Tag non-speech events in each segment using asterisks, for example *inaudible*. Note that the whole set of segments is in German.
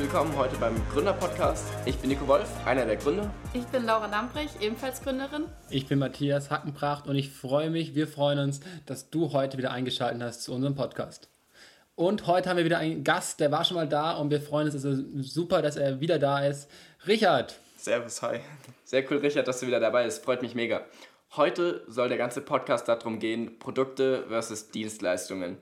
willkommen heute beim Gründer-Podcast. Ich bin Nico Wolf, einer der Gründer. Ich bin Laura Lamprecht, ebenfalls Gründerin. Ich bin Matthias Hackenpracht und ich freue mich, wir freuen uns, dass du heute wieder eingeschaltet hast zu unserem Podcast. Und heute haben wir wieder einen Gast, der war schon mal da und wir freuen uns, es ist super, dass er wieder da ist. Richard. Servus, hi. Sehr cool, Richard, dass du wieder dabei bist. Freut mich mega. Heute soll der ganze Podcast darum gehen, Produkte versus Dienstleistungen.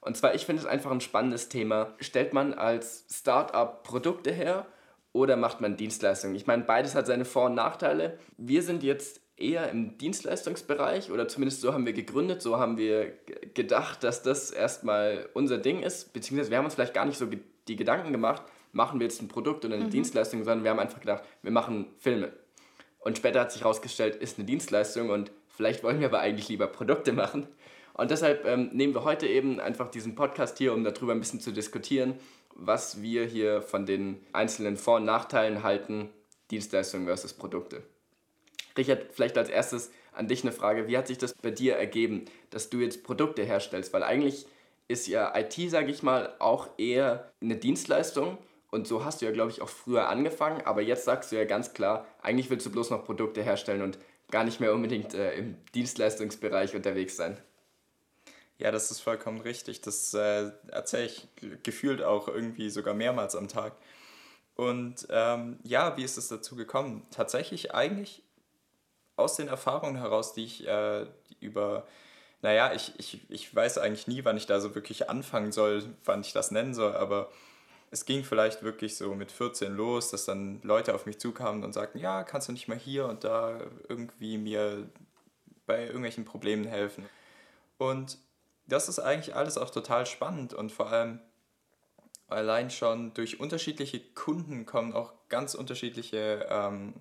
Und zwar, ich finde es einfach ein spannendes Thema. Stellt man als Startup Produkte her oder macht man Dienstleistungen? Ich meine, beides hat seine Vor- und Nachteile. Wir sind jetzt eher im Dienstleistungsbereich oder zumindest so haben wir gegründet, so haben wir gedacht, dass das erstmal unser Ding ist, beziehungsweise wir haben uns vielleicht gar nicht so die Gedanken gemacht, machen wir jetzt ein Produkt oder eine mhm. Dienstleistung, sondern wir haben einfach gedacht, wir machen Filme. Und später hat sich herausgestellt, ist eine Dienstleistung und vielleicht wollen wir aber eigentlich lieber Produkte machen. Und deshalb ähm, nehmen wir heute eben einfach diesen Podcast hier, um darüber ein bisschen zu diskutieren, was wir hier von den einzelnen Vor- und Nachteilen halten, Dienstleistungen versus Produkte. Richard, vielleicht als erstes an dich eine Frage. Wie hat sich das bei dir ergeben, dass du jetzt Produkte herstellst? Weil eigentlich ist ja IT, sage ich mal, auch eher eine Dienstleistung. Und so hast du ja, glaube ich, auch früher angefangen. Aber jetzt sagst du ja ganz klar, eigentlich willst du bloß noch Produkte herstellen und gar nicht mehr unbedingt äh, im Dienstleistungsbereich unterwegs sein. Ja, das ist vollkommen richtig. Das äh, erzähle ich gefühlt auch irgendwie sogar mehrmals am Tag. Und ähm, ja, wie ist es dazu gekommen? Tatsächlich eigentlich aus den Erfahrungen heraus, die ich äh, über, naja, ich, ich, ich weiß eigentlich nie, wann ich da so wirklich anfangen soll, wann ich das nennen soll, aber es ging vielleicht wirklich so mit 14 los, dass dann Leute auf mich zukamen und sagten, ja, kannst du nicht mal hier und da irgendwie mir bei irgendwelchen Problemen helfen. Und das ist eigentlich alles auch total spannend und vor allem allein schon durch unterschiedliche Kunden kommen auch ganz unterschiedliche ähm,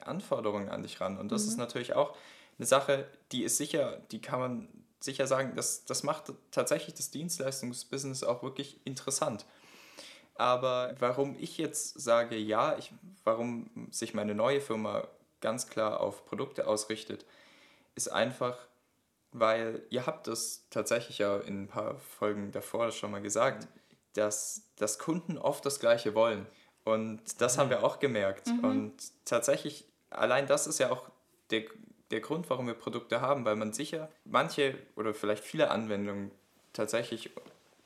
Anforderungen an dich ran. Und das mhm. ist natürlich auch eine Sache, die ist sicher, die kann man sicher sagen, das, das macht tatsächlich das Dienstleistungsbusiness auch wirklich interessant. Aber warum ich jetzt sage, ja, ich, warum sich meine neue Firma ganz klar auf Produkte ausrichtet, ist einfach, weil ihr habt das tatsächlich ja in ein paar Folgen davor schon mal gesagt, dass, dass Kunden oft das Gleiche wollen. Und das haben wir auch gemerkt. Mhm. Und tatsächlich, allein das ist ja auch der, der Grund, warum wir Produkte haben, weil man sicher manche oder vielleicht viele Anwendungen tatsächlich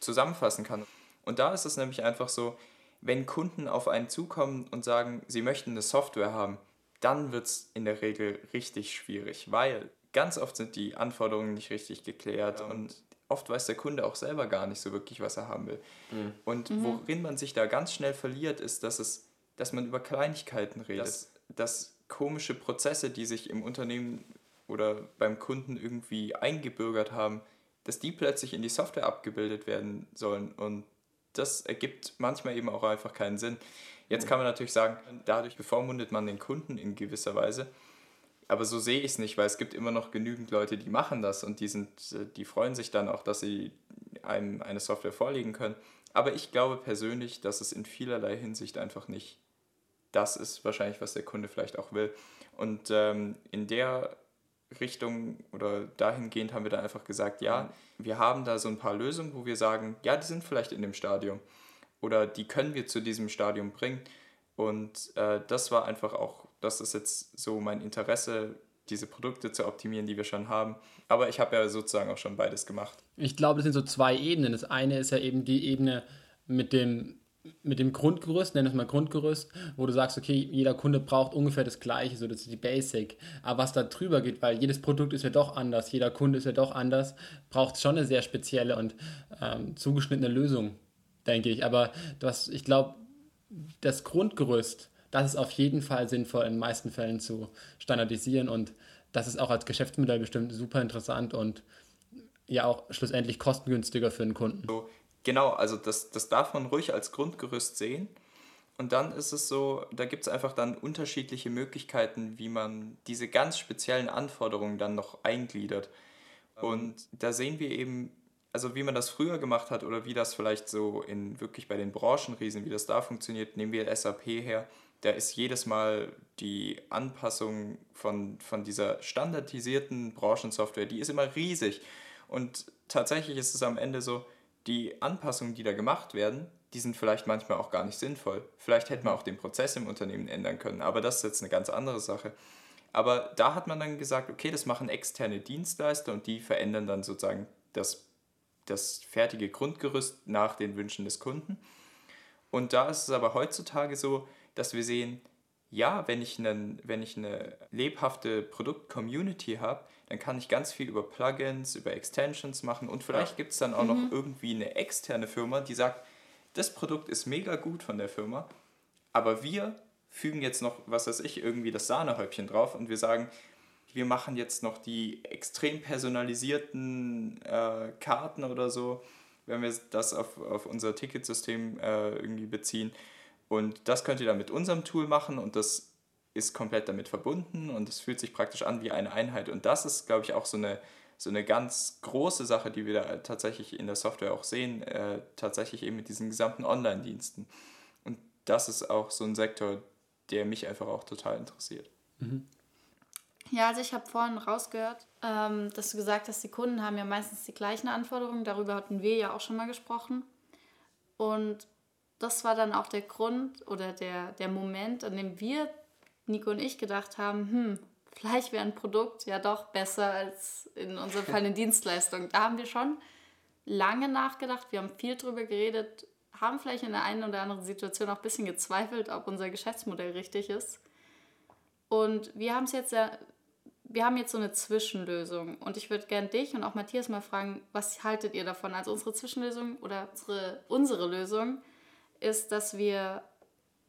zusammenfassen kann. Und da ist es nämlich einfach so, wenn Kunden auf einen zukommen und sagen, sie möchten eine Software haben, dann wird es in der Regel richtig schwierig, weil ganz oft sind die Anforderungen nicht richtig geklärt ja. und oft weiß der Kunde auch selber gar nicht so wirklich, was er haben will. Mhm. Und mhm. worin man sich da ganz schnell verliert, ist, dass, es, dass man über Kleinigkeiten redet. Dass, dass komische Prozesse, die sich im Unternehmen oder beim Kunden irgendwie eingebürgert haben, dass die plötzlich in die Software abgebildet werden sollen. Und das ergibt manchmal eben auch einfach keinen Sinn. Jetzt kann man natürlich sagen, dadurch bevormundet man den Kunden in gewisser Weise. Aber so sehe ich es nicht, weil es gibt immer noch genügend Leute, die machen das und die, sind, äh, die freuen sich dann auch, dass sie einem eine Software vorlegen können. Aber ich glaube persönlich, dass es in vielerlei Hinsicht einfach nicht das ist wahrscheinlich, was der Kunde vielleicht auch will. Und ähm, in der Richtung oder dahingehend haben wir dann einfach gesagt, ja, wir haben da so ein paar Lösungen, wo wir sagen, ja, die sind vielleicht in dem Stadium oder die können wir zu diesem Stadium bringen. Und äh, das war einfach auch das ist jetzt so mein Interesse, diese Produkte zu optimieren, die wir schon haben. Aber ich habe ja sozusagen auch schon beides gemacht. Ich glaube, das sind so zwei Ebenen. Das eine ist ja eben die Ebene mit dem, mit dem Grundgerüst, nenn es mal Grundgerüst, wo du sagst, okay, jeder Kunde braucht ungefähr das Gleiche, so das ist die Basic. Aber was da drüber geht, weil jedes Produkt ist ja doch anders, jeder Kunde ist ja doch anders, braucht schon eine sehr spezielle und ähm, zugeschnittene Lösung, denke ich. Aber was, ich glaube, das Grundgerüst, das ist auf jeden Fall sinnvoll in den meisten Fällen zu standardisieren und das ist auch als Geschäftsmodell bestimmt super interessant und ja auch schlussendlich kostengünstiger für den Kunden. So, genau, also das, das darf man ruhig als Grundgerüst sehen. Und dann ist es so, da gibt es einfach dann unterschiedliche Möglichkeiten, wie man diese ganz speziellen Anforderungen dann noch eingliedert. Und da sehen wir eben, also wie man das früher gemacht hat oder wie das vielleicht so in wirklich bei den Branchenriesen, wie das da funktioniert, nehmen wir SAP her da ist jedes Mal die Anpassung von, von dieser standardisierten Branchensoftware, die ist immer riesig. Und tatsächlich ist es am Ende so, die Anpassungen, die da gemacht werden, die sind vielleicht manchmal auch gar nicht sinnvoll. Vielleicht hätte man auch den Prozess im Unternehmen ändern können, aber das ist jetzt eine ganz andere Sache. Aber da hat man dann gesagt, okay, das machen externe Dienstleister und die verändern dann sozusagen das, das fertige Grundgerüst nach den Wünschen des Kunden. Und da ist es aber heutzutage so, dass wir sehen, ja, wenn ich, einen, wenn ich eine lebhafte Produkt-Community habe, dann kann ich ganz viel über Plugins, über Extensions machen und vielleicht ja. gibt es dann auch mhm. noch irgendwie eine externe Firma, die sagt, das Produkt ist mega gut von der Firma, aber wir fügen jetzt noch, was weiß ich, irgendwie das Sahnehäubchen drauf und wir sagen, wir machen jetzt noch die extrem personalisierten äh, Karten oder so, wenn wir das auf, auf unser Ticketsystem äh, irgendwie beziehen. Und das könnt ihr dann mit unserem Tool machen und das ist komplett damit verbunden und es fühlt sich praktisch an wie eine Einheit. Und das ist, glaube ich, auch so eine, so eine ganz große Sache, die wir da tatsächlich in der Software auch sehen, äh, tatsächlich eben mit diesen gesamten Online-Diensten. Und das ist auch so ein Sektor, der mich einfach auch total interessiert. Mhm. Ja, also ich habe vorhin rausgehört, ähm, dass du gesagt hast, die Kunden haben ja meistens die gleichen Anforderungen. Darüber hatten wir ja auch schon mal gesprochen. Und das war dann auch der Grund oder der, der Moment, an dem wir, Nico und ich, gedacht haben, hm, vielleicht wäre ein Produkt ja doch besser als in unserem Fall eine *laughs* Dienstleistung. Da haben wir schon lange nachgedacht, wir haben viel drüber geredet, haben vielleicht in der einen oder anderen Situation auch ein bisschen gezweifelt, ob unser Geschäftsmodell richtig ist. Und wir haben es jetzt ja, wir haben jetzt so eine Zwischenlösung. Und ich würde gerne dich und auch Matthias mal fragen, was haltet ihr davon? Also unsere Zwischenlösung oder unsere, unsere Lösung ist, dass wir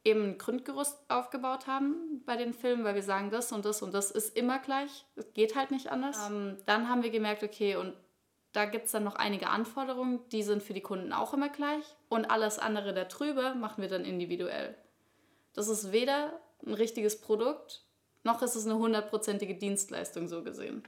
eben ein Grundgerüst aufgebaut haben bei den Filmen, weil wir sagen, das und das und das ist immer gleich. Es geht halt nicht anders. Ähm, dann haben wir gemerkt, okay, und da gibt es dann noch einige Anforderungen, die sind für die Kunden auch immer gleich. Und alles andere darüber machen wir dann individuell. Das ist weder ein richtiges Produkt, noch ist es eine hundertprozentige Dienstleistung so gesehen.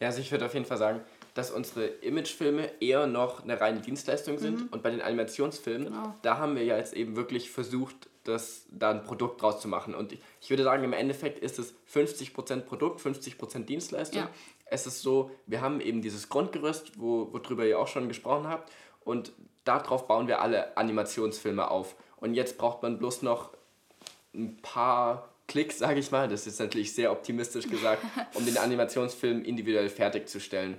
Ja, also ich würde auf jeden Fall sagen, dass unsere Imagefilme eher noch eine reine Dienstleistung sind. Mhm. Und bei den Animationsfilmen, genau. da haben wir ja jetzt eben wirklich versucht, das, da ein Produkt draus zu machen. Und ich würde sagen, im Endeffekt ist es 50% Produkt, 50% Dienstleistung. Ja. Es ist so, wir haben eben dieses Grundgerüst, wo, worüber ihr auch schon gesprochen habt. Und darauf bauen wir alle Animationsfilme auf. Und jetzt braucht man bloß noch ein paar Klicks, sage ich mal, das ist natürlich sehr optimistisch gesagt, *laughs* um den Animationsfilm individuell fertigzustellen.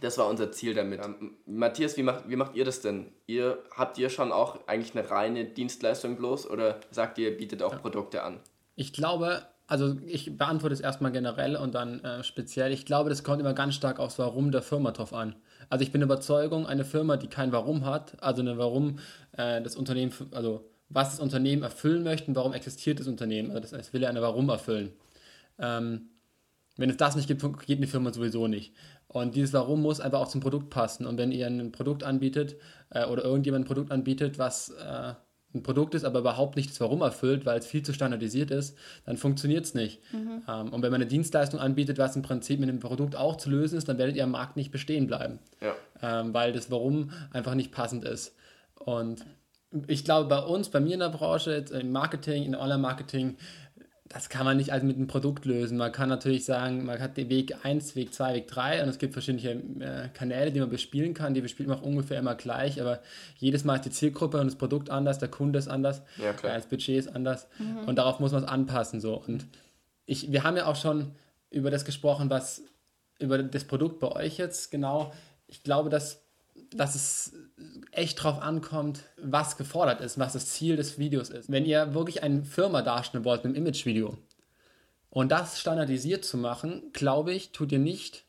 Das war unser Ziel damit. Ähm, Matthias, wie macht, wie macht ihr das denn? Ihr, habt ihr schon auch eigentlich eine reine Dienstleistung bloß oder sagt ihr, bietet auch Produkte an? Ich glaube, also ich beantworte es erstmal generell und dann äh, speziell. Ich glaube, das kommt immer ganz stark aufs Warum der Firma drauf an. Also ich bin der Überzeugung, eine Firma, die kein Warum hat, also eine Warum äh, das Unternehmen, also was das Unternehmen erfüllen möchte und warum existiert das Unternehmen. Also das, das will ja eine Warum erfüllen. Ähm, wenn es das nicht gibt, geht eine Firma sowieso nicht. Und dieses Warum muss einfach auch zum Produkt passen. Und wenn ihr ein Produkt anbietet äh, oder irgendjemand ein Produkt anbietet, was äh, ein Produkt ist, aber überhaupt nicht das Warum erfüllt, weil es viel zu standardisiert ist, dann funktioniert es nicht. Mhm. Ähm, und wenn man eine Dienstleistung anbietet, was im Prinzip mit dem Produkt auch zu lösen ist, dann werdet ihr am Markt nicht bestehen bleiben. Ja. Ähm, weil das Warum einfach nicht passend ist. Und ich glaube, bei uns, bei mir in der Branche, im Marketing, in Online-Marketing, das kann man nicht also mit einem Produkt lösen. Man kann natürlich sagen, man hat den Weg 1, Weg 2, Weg 3 und es gibt verschiedene äh, Kanäle, die man bespielen kann. Die bespielt man auch ungefähr immer gleich, aber jedes Mal ist die Zielgruppe und das Produkt anders, der Kunde ist anders, ja, klar. das Budget ist anders mhm. und darauf muss man es anpassen. So. Und ich, wir haben ja auch schon über das gesprochen, was über das Produkt bei euch jetzt genau. Ich glaube, dass, dass es echt drauf ankommt, was gefordert ist, was das Ziel des Videos ist. Wenn ihr wirklich eine Firma darstellen wollt mit einem Imagevideo und das standardisiert zu machen, glaube ich, tut ihr nicht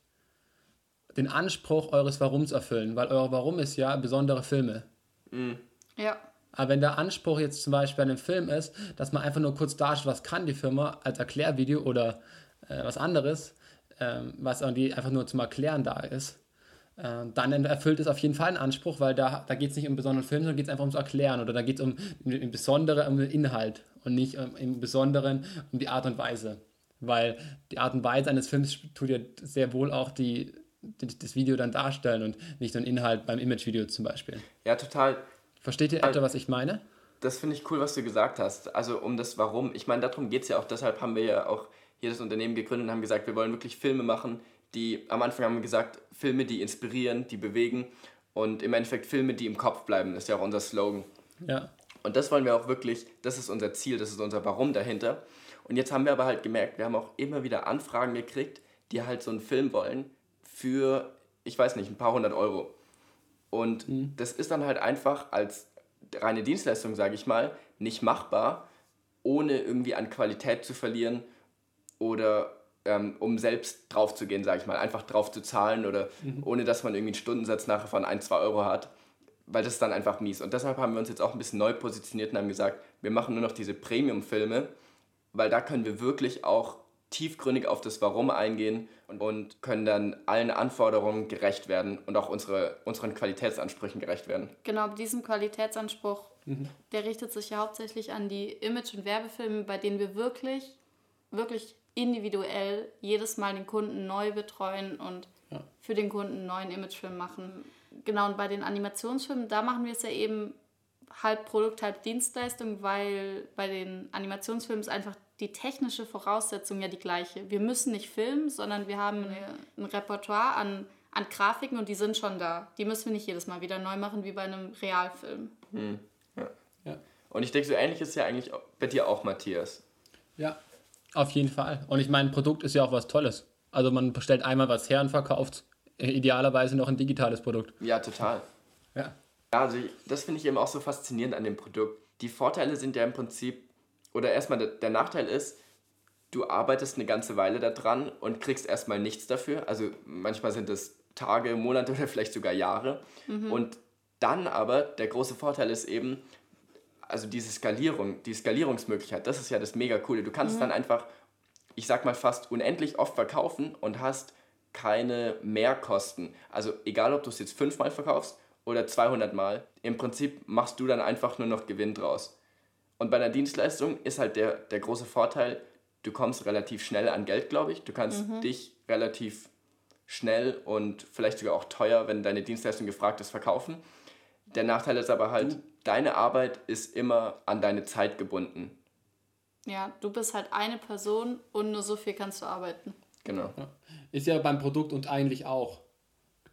den Anspruch eures Warums erfüllen, weil euer Warum ist ja besondere Filme. Mhm. Ja. Aber wenn der Anspruch jetzt zum Beispiel bei einem Film ist, dass man einfach nur kurz darstellt, was kann die Firma als Erklärvideo oder äh, was anderes, äh, was irgendwie einfach nur zum Erklären da ist, äh, dann erfüllt es auf jeden Fall einen Anspruch, weil da, da geht es nicht um besonderen Film, sondern geht es einfach ums Erklären oder da geht es um im Besonderen um den Inhalt und nicht um, im Besonderen um die Art und Weise. Weil die Art und Weise eines Films tut ja sehr wohl auch die, die das Video dann darstellen und nicht nur den Inhalt beim Imagevideo zum Beispiel. Ja, total. Versteht ihr etwa, was ich meine? Das finde ich cool, was du gesagt hast. Also um das Warum. Ich meine, darum geht es ja auch. Deshalb haben wir ja auch hier das Unternehmen gegründet und haben gesagt, wir wollen wirklich Filme machen, die am Anfang haben wir gesagt, Filme, die inspirieren, die bewegen und im Endeffekt Filme, die im Kopf bleiben, ist ja auch unser Slogan. Ja. Und das wollen wir auch wirklich, das ist unser Ziel, das ist unser Warum dahinter. Und jetzt haben wir aber halt gemerkt, wir haben auch immer wieder Anfragen gekriegt, die halt so einen Film wollen für, ich weiß nicht, ein paar hundert Euro. Und das ist dann halt einfach als reine Dienstleistung, sage ich mal, nicht machbar, ohne irgendwie an Qualität zu verlieren oder ähm, um selbst drauf zu gehen, sage ich mal, einfach drauf zu zahlen oder ohne dass man irgendwie einen Stundensatz nachher von 1, 2 Euro hat, weil das ist dann einfach mies. Und deshalb haben wir uns jetzt auch ein bisschen neu positioniert und haben gesagt, wir machen nur noch diese Premium-Filme, weil da können wir wirklich auch tiefgründig auf das Warum eingehen und, und können dann allen Anforderungen gerecht werden und auch unsere, unseren Qualitätsansprüchen gerecht werden. Genau, diesem Qualitätsanspruch, der richtet sich ja hauptsächlich an die Image- und Werbefilme, bei denen wir wirklich, wirklich individuell jedes Mal den Kunden neu betreuen und für den Kunden einen neuen Imagefilm machen. Genau, und bei den Animationsfilmen, da machen wir es ja eben halb Produkt, halb Dienstleistung, weil bei den Animationsfilmen ist einfach die technische Voraussetzung ja die gleiche. Wir müssen nicht filmen, sondern wir haben eine, ein Repertoire an, an Grafiken und die sind schon da. Die müssen wir nicht jedes Mal wieder neu machen wie bei einem Realfilm. Ja. Und ich denke, so ähnlich ist ja eigentlich bei dir auch, Matthias. Ja, auf jeden Fall. Und ich meine, ein Produkt ist ja auch was Tolles. Also man bestellt einmal was her und verkauft idealerweise noch ein digitales Produkt. Ja, total. Ja. Ja, also ich- das finde ich eben auch so faszinierend an dem Produkt. Die Vorteile sind ja im Prinzip, oder erstmal der, der Nachteil ist, du arbeitest eine ganze Weile daran und kriegst erstmal nichts dafür. Also manchmal sind es Tage, Monate *laughs* oder vielleicht sogar Jahre. Und dann aber, der große Vorteil ist eben, also diese Skalierung, die Skalierungsmöglichkeit, das ist ja das mega coole. Du kannst dann einfach, ich sag mal, fast unendlich oft verkaufen und hast keine Mehrkosten. Also egal, ob du es jetzt fünfmal verkaufst oder 200 Mal, im Prinzip machst du dann einfach nur noch Gewinn draus. Und bei einer Dienstleistung ist halt der, der große Vorteil, du kommst relativ schnell an Geld, glaube ich. Du kannst dich relativ schnell und vielleicht sogar auch teuer, wenn deine Dienstleistung gefragt ist, verkaufen. Der Nachteil ist aber halt, deine Arbeit ist immer an deine Zeit gebunden. Ja, du bist halt eine Person und nur so viel kannst du arbeiten. Genau. Ist ja beim Produkt und eigentlich auch,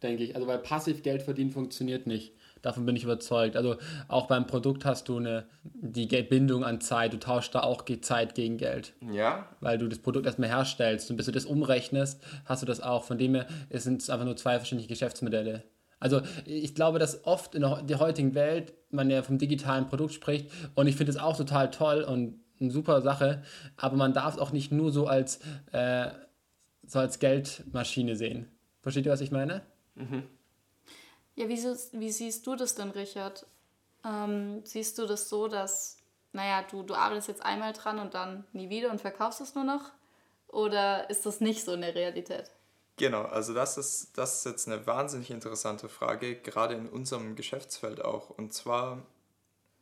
denke ich. Also weil passiv Geld verdienen funktioniert nicht. Davon bin ich überzeugt. Also auch beim Produkt hast du eine die Geld- Bindung an Zeit. Du tauschst da auch Zeit gegen Geld. Ja, Weil du das Produkt erstmal herstellst und bis du das umrechnest, hast du das auch. Von dem her es sind es einfach nur zwei verschiedene Geschäftsmodelle. Also ich glaube, dass oft in der heutigen Welt man ja vom digitalen Produkt spricht und ich finde es auch total toll und eine super Sache, aber man darf es auch nicht nur so als, äh, so als Geldmaschine sehen. Versteht ihr, was ich meine? Ja, wie, siehst- wie siehst du das denn, Richard? Ähm, siehst du das so, dass, naja, du, du arbeitest jetzt einmal dran und dann nie wieder und verkaufst es nur noch? Oder ist das nicht so in der Realität? Genau, also das ist, das ist jetzt eine wahnsinnig interessante Frage, gerade in unserem Geschäftsfeld auch. Und zwar,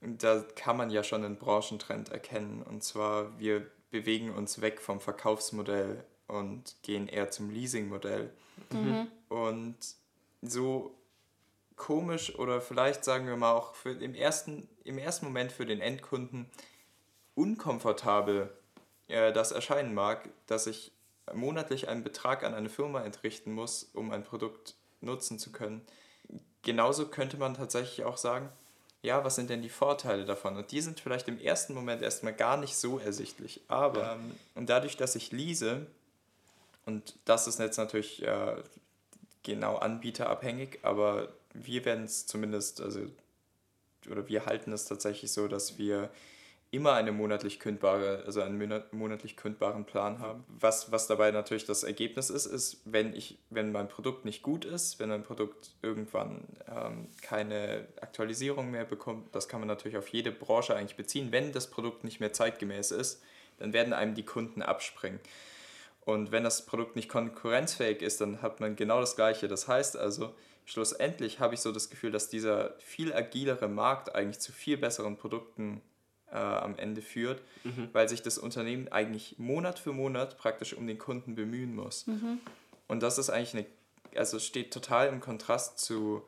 da kann man ja schon einen Branchentrend erkennen. Und zwar, wir bewegen uns weg vom Verkaufsmodell und gehen eher zum Leasingmodell. Und so komisch oder vielleicht sagen wir mal auch für im, ersten, im ersten Moment für den Endkunden unkomfortabel äh, das erscheinen mag, dass ich monatlich einen Betrag an eine Firma entrichten muss, um ein Produkt nutzen zu können. Genauso könnte man tatsächlich auch sagen, ja, was sind denn die Vorteile davon? Und die sind vielleicht im ersten Moment erstmal gar nicht so ersichtlich. Aber ähm, und dadurch, dass ich lease, und das ist jetzt natürlich äh, genau anbieterabhängig, aber wir werden es zumindest, also, oder wir halten es tatsächlich so, dass wir immer eine monatlich kündbare, also einen monat- monatlich kündbaren Plan haben. Was, was dabei natürlich das Ergebnis ist, ist, wenn ich, wenn mein Produkt nicht gut ist, wenn ein Produkt irgendwann ähm, keine Aktualisierung mehr bekommt, das kann man natürlich auf jede Branche eigentlich beziehen, wenn das Produkt nicht mehr zeitgemäß ist, dann werden einem die Kunden abspringen. Und wenn das Produkt nicht konkurrenzfähig ist, dann hat man genau das Gleiche. Das heißt also, schlussendlich habe ich so das Gefühl, dass dieser viel agilere Markt eigentlich zu viel besseren Produkten äh, am Ende führt, weil sich das Unternehmen eigentlich Monat für Monat praktisch um den Kunden bemühen muss. Und das ist eigentlich eine, also es steht total im Kontrast zu,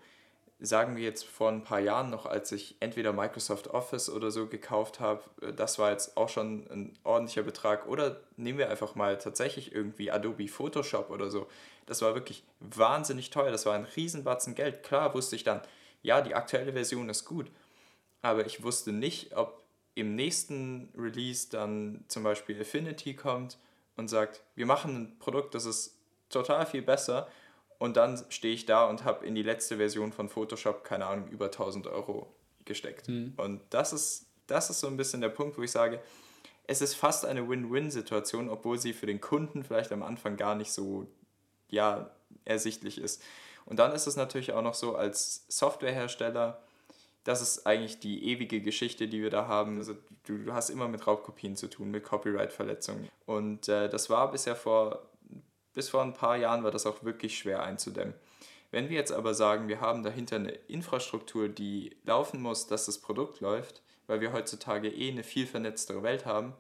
sagen wir jetzt vor ein paar Jahren noch, als ich entweder Microsoft Office oder so gekauft habe, äh, das war jetzt auch schon ein ordentlicher Betrag. Oder nehmen wir einfach mal tatsächlich irgendwie Adobe Photoshop oder so. Das war wirklich wahnsinnig teuer. Das war ein Riesenbatzen Geld. Klar wusste ich dann, ja, die aktuelle Version ist gut. aber ich wusste nicht, ob im nächsten Release dann zum Beispiel Affinity kommt und sagt, wir machen ein Produkt, das ist total viel besser und dann stehe ich da und habe in die letzte Version von Photoshop, keine Ahnung, über 1000 Euro gesteckt. Mhm. Und das ist, das ist so ein bisschen der Punkt, wo ich sage, es ist fast eine Win-Win-Situation, obwohl sie für den Kunden vielleicht am Anfang gar nicht so ja, ersichtlich ist. Und dann ist es natürlich auch noch so, als Softwarehersteller, das ist eigentlich die ewige Geschichte, die wir da haben. Also du, du hast immer mit Raubkopien zu tun, mit Copyright-Verletzungen. Und äh, das war bisher vor, bis vor ein paar Jahren war das auch wirklich schwer einzudämmen. Wenn wir jetzt aber sagen, wir haben dahinter eine Infrastruktur, die laufen muss, dass das Produkt läuft, weil wir heutzutage eh eine viel vernetztere Welt haben,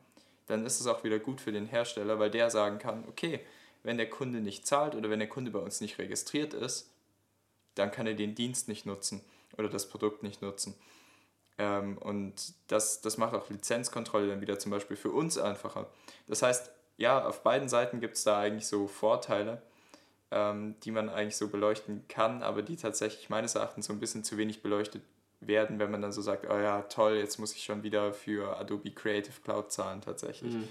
dann ist es auch wieder gut für den Hersteller, weil der sagen kann, okay, wenn der Kunde nicht zahlt oder wenn der Kunde bei uns nicht registriert ist, dann kann er den Dienst nicht nutzen oder das Produkt nicht nutzen. Ähm, und das, das macht auch Lizenzkontrolle dann wieder zum Beispiel für uns einfacher. Das heißt, ja, auf beiden Seiten gibt es da eigentlich so Vorteile, ähm, die man eigentlich so beleuchten kann, aber die tatsächlich meines Erachtens so ein bisschen zu wenig beleuchtet werden, wenn man dann so sagt, oh ja, toll, jetzt muss ich schon wieder für Adobe Creative Cloud zahlen tatsächlich. Mhm.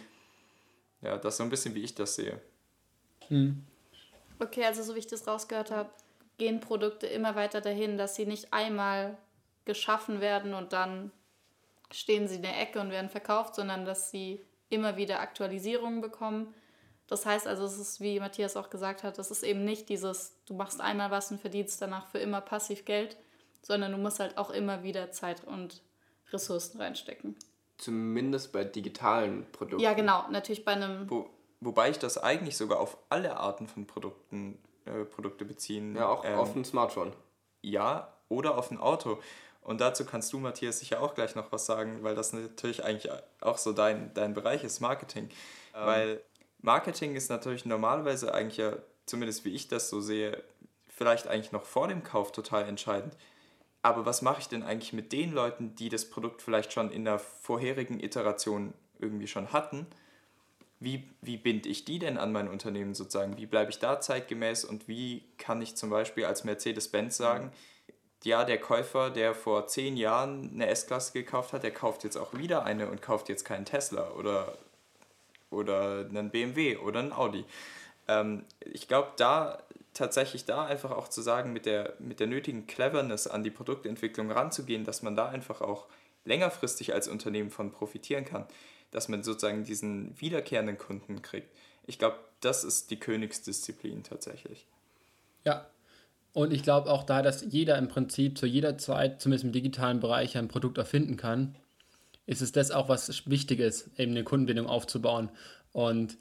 Ja, das ist so ein bisschen, wie ich das sehe. Mhm. Okay, also so wie ich das rausgehört habe, gehen Produkte immer weiter dahin, dass sie nicht einmal geschaffen werden und dann stehen sie in der Ecke und werden verkauft, sondern dass sie immer wieder Aktualisierungen bekommen. Das heißt also, es ist, wie Matthias auch gesagt hat, es ist eben nicht dieses, du machst einmal was und verdienst danach für immer passiv Geld, sondern du musst halt auch immer wieder Zeit und Ressourcen reinstecken. Zumindest bei digitalen Produkten. Ja, genau, natürlich bei einem. Wo, wobei ich das eigentlich sogar auf alle Arten von Produkten äh, Produkte beziehen. Ja, auch ähm, auf ein Smartphone. Ja, oder auf ein Auto. Und dazu kannst du, Matthias, sicher auch gleich noch was sagen, weil das natürlich eigentlich auch so dein, dein Bereich ist, Marketing. Ähm. Weil Marketing ist natürlich normalerweise eigentlich ja, zumindest wie ich das so sehe, vielleicht eigentlich noch vor dem Kauf total entscheidend. Aber was mache ich denn eigentlich mit den Leuten, die das Produkt vielleicht schon in der vorherigen Iteration irgendwie schon hatten? Wie, wie binde ich die denn an mein Unternehmen sozusagen? Wie bleibe ich da zeitgemäß und wie kann ich zum Beispiel als Mercedes-Benz sagen, ja, der Käufer, der vor zehn Jahren eine S-Klasse gekauft hat, der kauft jetzt auch wieder eine und kauft jetzt keinen Tesla oder, oder einen BMW oder einen Audi. Ähm, ich glaube, da tatsächlich da einfach auch zu sagen, mit der, mit der nötigen Cleverness an die Produktentwicklung ranzugehen, dass man da einfach auch längerfristig als Unternehmen von profitieren kann dass man sozusagen diesen wiederkehrenden Kunden kriegt. Ich glaube, das ist die Königsdisziplin tatsächlich. Ja, und ich glaube auch da, dass jeder im Prinzip zu jeder Zeit, zumindest im digitalen Bereich, ein Produkt erfinden kann, ist es das auch, was wichtig ist, eben eine Kundenbindung aufzubauen. Und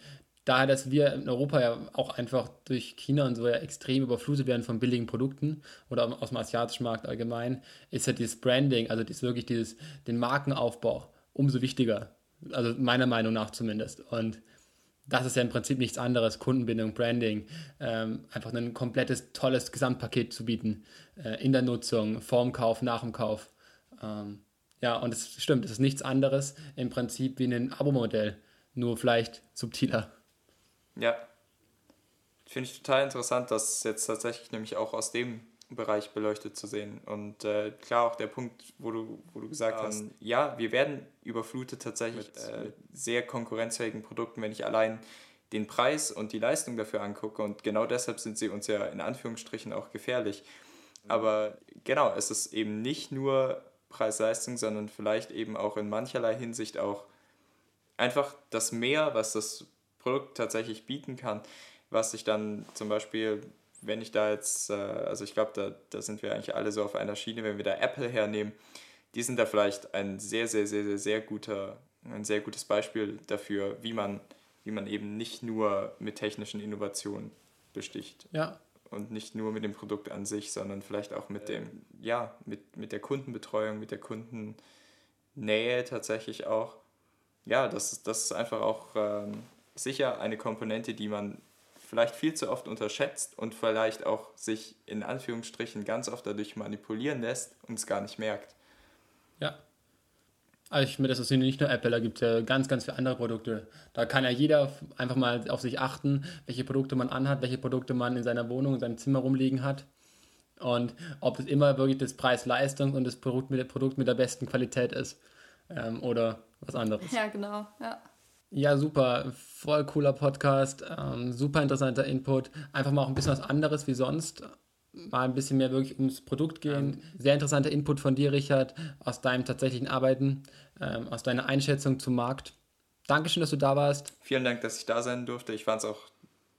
daher, dass wir in Europa ja auch einfach durch China und so ja extrem überflutet werden von billigen Produkten oder aus dem asiatischen Markt allgemein, ist ja dieses Branding, also dieses wirklich dieses, den Markenaufbau umso wichtiger. Also meiner Meinung nach zumindest. Und das ist ja im Prinzip nichts anderes, Kundenbindung, Branding, ähm, einfach ein komplettes, tolles Gesamtpaket zu bieten äh, in der Nutzung, vorm Kauf, nach dem Kauf. Ähm, ja, und es stimmt, es ist nichts anderes im Prinzip wie ein Abo-Modell, nur vielleicht subtiler. Ja, finde ich total interessant, dass jetzt tatsächlich nämlich auch aus dem Bereich beleuchtet zu sehen. Und äh, klar auch der Punkt, wo du, wo du gesagt ja, hast, ja, wir werden überflutet tatsächlich mit äh, sehr konkurrenzfähigen Produkten, wenn ich allein den Preis und die Leistung dafür angucke. Und genau deshalb sind sie uns ja in Anführungsstrichen auch gefährlich. Aber genau, es ist eben nicht nur Preis-Leistung, sondern vielleicht eben auch in mancherlei Hinsicht auch einfach das Mehr, was das Produkt tatsächlich bieten kann, was sich dann zum Beispiel wenn ich da jetzt, äh, also ich glaube, da, da sind wir eigentlich alle so auf einer Schiene, wenn wir da Apple hernehmen, die sind da vielleicht ein sehr, sehr, sehr, sehr, sehr guter, ein sehr gutes Beispiel dafür, wie man, wie man eben nicht nur mit technischen Innovationen besticht. Ja. Und nicht nur mit dem Produkt an sich, sondern vielleicht auch mit dem, ja, mit, mit der Kundenbetreuung, mit der Kundennähe tatsächlich auch. Ja, das, das ist einfach auch ähm, sicher eine Komponente, die man vielleicht viel zu oft unterschätzt und vielleicht auch sich in Anführungsstrichen ganz oft dadurch manipulieren lässt und es gar nicht merkt. Ja. Also ich meine, das ist nicht nur Apple, da gibt es ja ganz, ganz viele andere Produkte. Da kann ja jeder einfach mal auf sich achten, welche Produkte man anhat, welche Produkte man in seiner Wohnung, in seinem Zimmer rumliegen hat. und ob es immer wirklich das Preis-Leistung und das Produkt mit, Produkt mit der besten Qualität ist ähm, oder was anderes. Ja, genau. Ja. Ja, super. Voll cooler Podcast. Ähm, super interessanter Input. Einfach mal auch ein bisschen was anderes wie sonst. Mal ein bisschen mehr wirklich ums Produkt gehen. Sehr interessanter Input von dir, Richard, aus deinem tatsächlichen Arbeiten, ähm, aus deiner Einschätzung zum Markt. Dankeschön, dass du da warst. Vielen Dank, dass ich da sein durfte. Ich fand es auch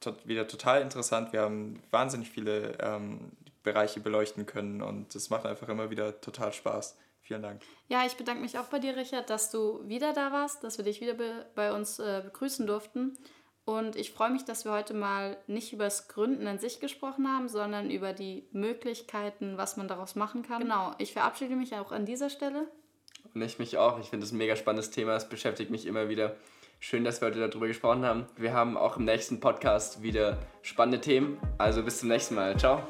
tot, wieder total interessant. Wir haben wahnsinnig viele ähm, Bereiche beleuchten können und es macht einfach immer wieder total Spaß. Vielen Dank. Ja, ich bedanke mich auch bei dir, Richard, dass du wieder da warst, dass wir dich wieder be bei uns äh, begrüßen durften. Und ich freue mich, dass wir heute mal nicht über das Gründen an sich gesprochen haben, sondern über die Möglichkeiten, was man daraus machen kann. Genau, ich verabschiede mich auch an dieser Stelle. Und ich mich auch. Ich finde es ein mega spannendes Thema. Es beschäftigt mich immer wieder. Schön, dass wir heute darüber gesprochen haben. Wir haben auch im nächsten Podcast wieder spannende Themen. Also bis zum nächsten Mal. Ciao.